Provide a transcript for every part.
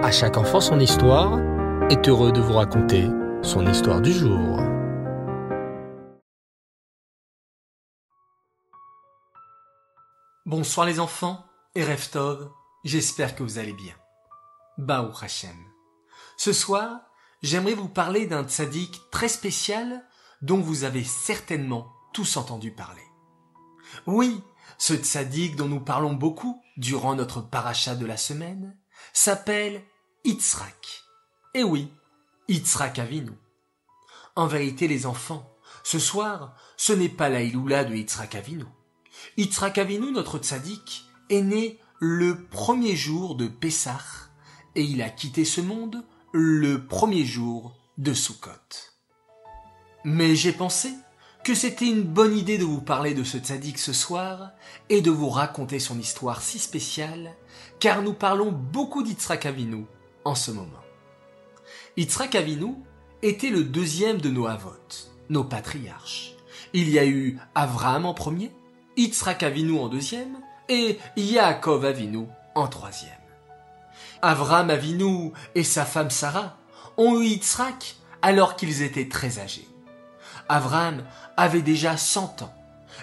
À chaque enfant son histoire est heureux de vous raconter son histoire du jour. Bonsoir les enfants et Reftov, j'espère que vous allez bien. Baou Hashem. Ce soir, j'aimerais vous parler d'un tzaddik très spécial dont vous avez certainement tous entendu parler. Oui, ce tzaddik dont nous parlons beaucoup durant notre paracha de la semaine s'appelle Yitzhak. Et oui, Yitzhak Avinu. En vérité, les enfants, ce soir, ce n'est pas la Iloula de Yitzhak Avinu. Yitzhak Avinu, notre tzaddik, est né le premier jour de Pessah et il a quitté ce monde le premier jour de Sukkot. Mais j'ai pensé que c'était une bonne idée de vous parler de ce tzaddik ce soir et de vous raconter son histoire si spéciale, car nous parlons beaucoup d'Yitzhak Avinu en ce moment. Yitzhak Avinu était le deuxième de nos avot, nos patriarches. Il y a eu Avraham en premier, Yitzhak Avinu en deuxième et Yaakov Avinu en troisième. Avraham Avinu et sa femme Sarah ont eu Yitzhak alors qu'ils étaient très âgés. Avraham avait déjà 100 ans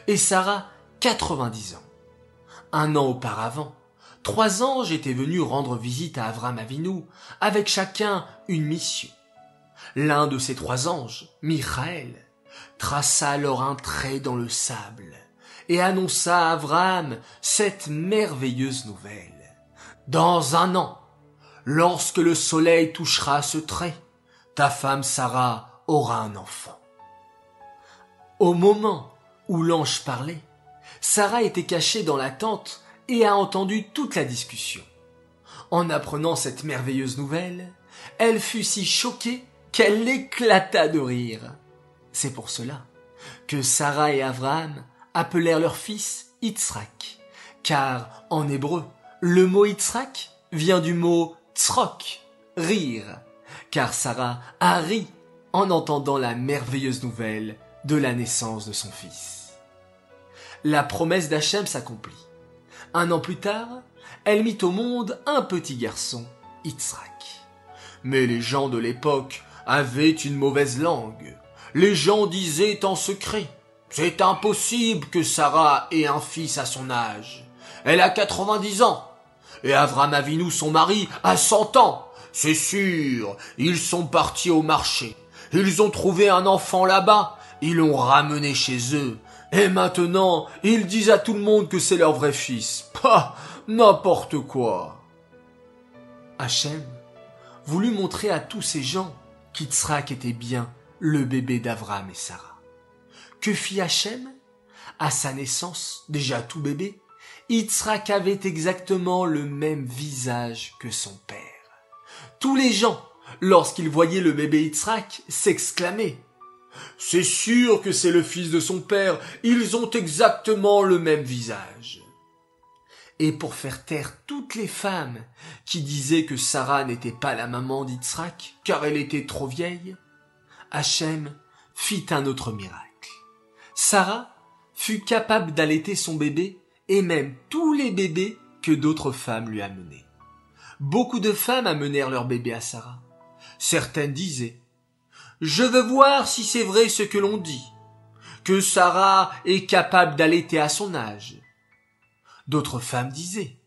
et Sarah 90 ans. Un an auparavant, trois anges étaient venus rendre visite à Avraham Avinu avec chacun une mission. L'un de ces trois anges, Michael, traça alors un trait dans le sable et annonça à Abraham cette merveilleuse nouvelle. Dans un an, lorsque le soleil touchera ce trait, ta femme Sarah aura un enfant. Au moment où l'ange parlait, Sarah était cachée dans la tente et a entendu toute la discussion. En apprenant cette merveilleuse nouvelle, elle fut si choquée qu'elle éclata de rire. C'est pour cela que Sarah et Abraham appelèrent leur fils Yitzhak, car en hébreu, le mot Yitzhak vient du mot tzrok, rire, car Sarah a ri en entendant la merveilleuse nouvelle de la naissance de son fils. La promesse d'Hachem s'accomplit. Un an plus tard, elle mit au monde un petit garçon, Yitzhak. Mais les gens de l'époque avaient une mauvaise langue. Les gens disaient en secret, c'est impossible que Sarah ait un fils à son âge. Elle a 90 ans. Et Avram Avinu, son mari, a 100 ans. C'est sûr, ils sont partis au marché. Ils ont trouvé un enfant là-bas ils l'ont ramené chez eux. Et maintenant, ils disent à tout le monde que c'est leur vrai fils. Pas n'importe quoi. Hachem voulut montrer à tous ces gens qu'Yitzhak était bien le bébé d'Avram et Sarah. Que fit Hachem? À sa naissance, déjà tout bébé, Yitzhak avait exactement le même visage que son père. Tous les gens, lorsqu'ils voyaient le bébé Yitzhak, s'exclamaient c'est sûr que c'est le fils de son père, ils ont exactement le même visage. Et pour faire taire toutes les femmes qui disaient que Sarah n'était pas la maman d'Yitzhak car elle était trop vieille, Hachem fit un autre miracle. Sarah fut capable d'allaiter son bébé et même tous les bébés que d'autres femmes lui amenaient. Beaucoup de femmes amenèrent leur bébé à Sarah. Certaines disaient je veux voir si c'est vrai ce que l'on dit, que Sarah est capable d'allaiter à son âge. D'autres femmes disaient,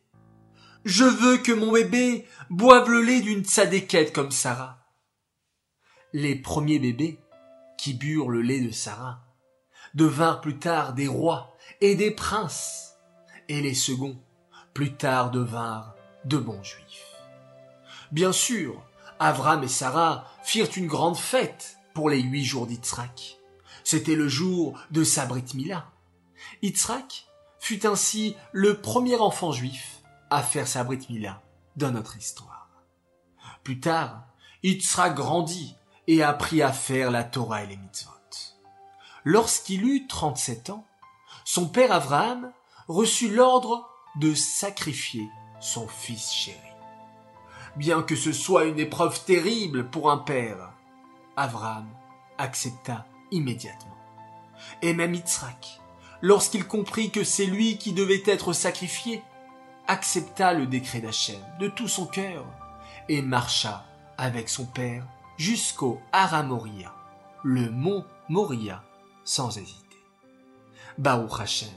je veux que mon bébé boive le lait d'une tzadékette comme Sarah. Les premiers bébés qui burent le lait de Sarah devinrent plus tard des rois et des princes, et les seconds plus tard devinrent de bons juifs. Bien sûr, Avram et Sarah firent une grande fête pour les huit jours d'Yitzhak. C'était le jour de sa Brit Mila. Fut ainsi le premier enfant juif à faire sa Brit Mila dans notre histoire. Plus tard, Yitzhak grandit et apprit à faire la Torah et les mitzvot. Lorsqu'il eut 37 ans, son père Abraham reçut l'ordre de sacrifier son fils chéri bien que ce soit une épreuve terrible pour un père. Avram accepta immédiatement. Et même Yitzhak, lorsqu'il comprit que c'est lui qui devait être sacrifié, accepta le décret d'Hachem de tout son cœur et marcha avec son père jusqu'au Haramoria, le mont Moria, sans hésiter. Baruch Hashem.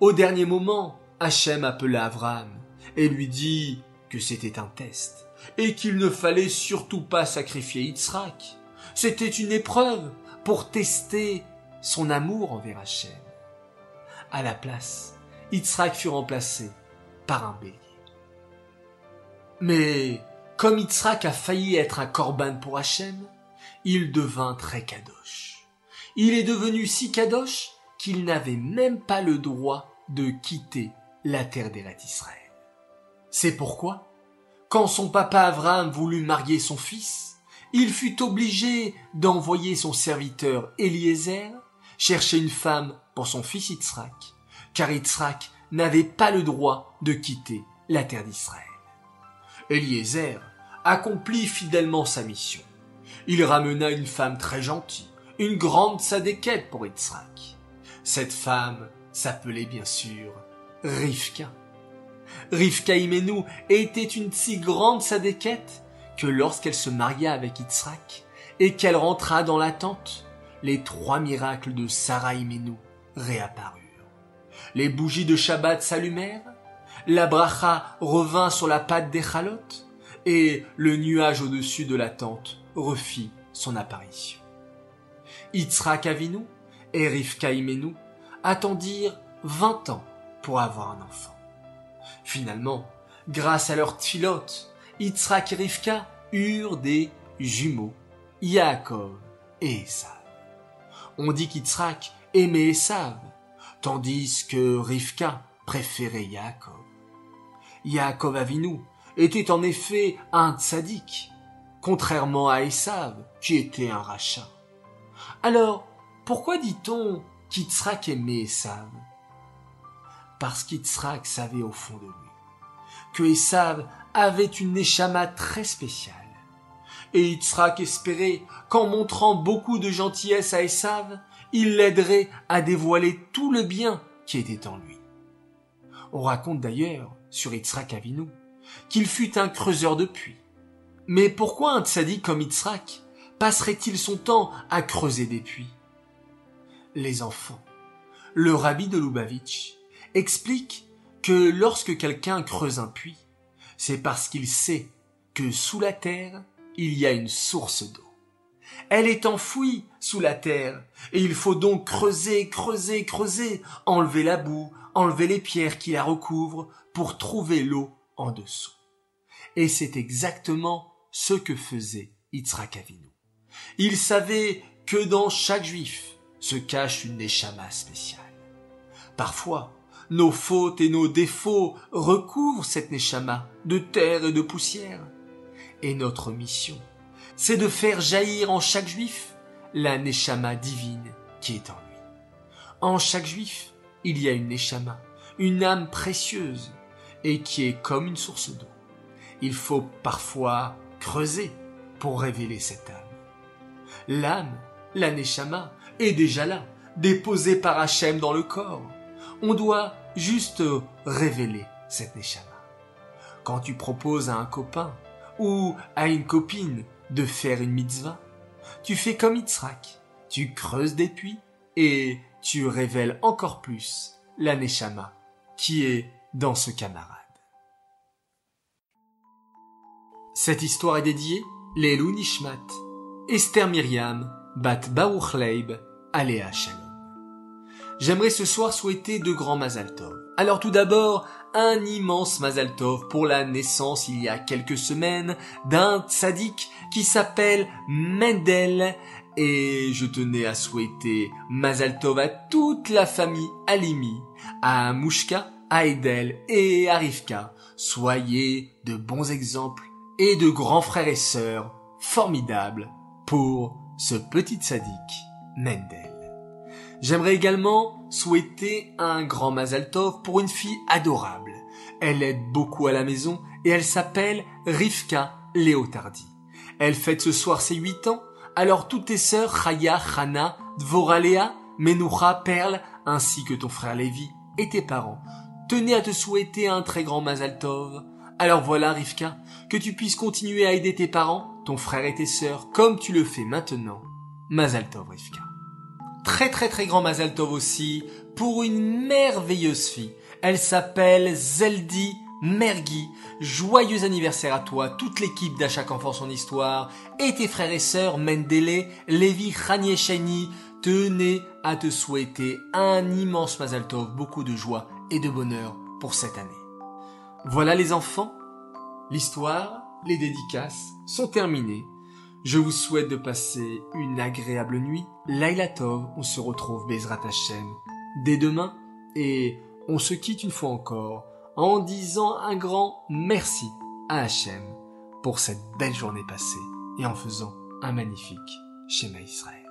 Au dernier moment, Hachem appela Avram et lui dit que c'était un test et qu'il ne fallait surtout pas sacrifier Yitzhak. C'était une épreuve pour tester son amour envers Hachem. À la place, Yitzhak fut remplacé par un bélier. Mais comme Yitzhak a failli être un corban pour Hachem, il devint très kadosh. Il est devenu si kadosh qu'il n'avait même pas le droit de quitter la terre d'Elat Israël. C'est pourquoi, quand son papa Abraham voulut marier son fils, il fut obligé d'envoyer son serviteur Eliezer chercher une femme pour son fils Yitzhak, car Yitzhak n'avait pas le droit de quitter la terre d'Israël. Eliezer accomplit fidèlement sa mission. Il ramena une femme très gentille, une grande sadéquette pour Yitzhak. Cette femme s'appelait bien sûr Rivka. Rivka Imenu était une si grande sadéquette que lorsqu'elle se maria avec Yitzhak et qu'elle rentra dans la tente, les trois miracles de Sarah Imenu réapparurent. Les bougies de Shabbat s'allumèrent, la bracha revint sur la patte des chalotes, et le nuage au-dessus de la tente refit son apparition. Yitzhak Avinu et Rivka Imenu attendirent vingt ans pour avoir un enfant. Finalement, grâce à leur tfilote, Yitzhak et Rivka eurent des jumeaux, Yaakov et Esav. On dit qu'Yitzhak aimait Esav, tandis que Rivka préférait Yaakov. Yaakov Avinu était en effet un tzaddik, contrairement à Esav, qui était un rachat. Alors, pourquoi dit-on qu'Yitzhak aimait Esav? Parce qu'Yitzhak savait au fond de lui que Esav avait une neshama très spéciale. Et Yitzhak espérait qu'en montrant beaucoup de gentillesse à Esav, il l'aiderait à dévoiler tout le bien qui était en lui. On raconte d'ailleurs sur Yitzhak Avinu qu'il fut un creuseur de puits. Mais pourquoi un tzaddik comme Yitzhak passerait-il son temps à creuser des puits? Les enfants. Le rabbi de Lubavitch explique que lorsque quelqu'un creuse un puits, c'est parce qu'il sait que sous la terre, il y a une source d'eau. Elle est enfouie sous la terre, et il faut donc creuser, creuser, creuser, enlever la boue, enlever les pierres qui la recouvrent pour trouver l'eau en dessous. Et c'est exactement ce que faisait Yitzhak Avinu. Il savait que dans chaque juif se cache une neshama spéciale. Parfois, nos fautes et nos défauts recouvrent cette neshama de terre et de poussière. Et notre mission, c'est de faire jaillir en chaque juif la neshama divine qui est en lui. En chaque juif, il y a une neshama, une âme précieuse, et qui est comme une source d'eau. Il faut parfois creuser pour révéler cette âme. L'âme, la neshama, est déjà là, déposée par Hachem dans le corps. On doit juste révéler cette neshama. Quand tu proposes à un copain ou à une copine de faire une mitzvah, tu fais comme Yitzhak, tu creuses des puits et tu révèles encore plus la neshama qui est dans ce camarade. Cette histoire est dédiée Lelou Nishmat, Esther Myriam, Bat Baruch Leib, Aléa. J'aimerais ce soir souhaiter de grands Mazal Tov. Alors tout d'abord, un immense Mazal Tov pour la naissance il y a quelques semaines d'un tzaddik qui s'appelle Mendel et je tenais à souhaiter Mazal Tov à toute la famille Alimi, à Mouchka, à Edel et à Rivka. Soyez de bons exemples et de grands frères et sœurs formidables pour ce petit tzaddik Mendel. J'aimerais également souhaiter un grand Mazal Tov pour une fille adorable. Elle aide beaucoup à la maison et elle s'appelle Rivka Léotardi. Elle fête ce soir ses huit ans, alors toutes tes sœurs Chaya, Chana, Dvoralea, Menucha, Perle, ainsi que ton frère Lévi et tes parents tenaient à te souhaiter un très grand Mazal Tov, Alors voilà, Rivka, que tu puisses continuer à aider tes parents, ton frère et tes sœurs, comme tu le fais maintenant. Mazal Tov, Rivka. Très très très grand Mazal Tov aussi pour une merveilleuse fille. Elle s'appelle Zeldi Mergui. Joyeux anniversaire à toi, toute l'équipe d'À chaque enfant son histoire, et tes frères et sœurs Mendele, Levi, Chani tenez à te souhaiter un immense Mazal Tov, beaucoup de joie et de bonheur pour cette année. Voilà les enfants, l'histoire, les dédicaces sont terminées. Je vous souhaite de passer une agréable nuit. Laila Tov, on se retrouve Bezrat Hashem dès demain et on se quitte une fois encore en disant un grand merci à Hachem pour cette belle journée passée et en faisant un magnifique schéma Israël.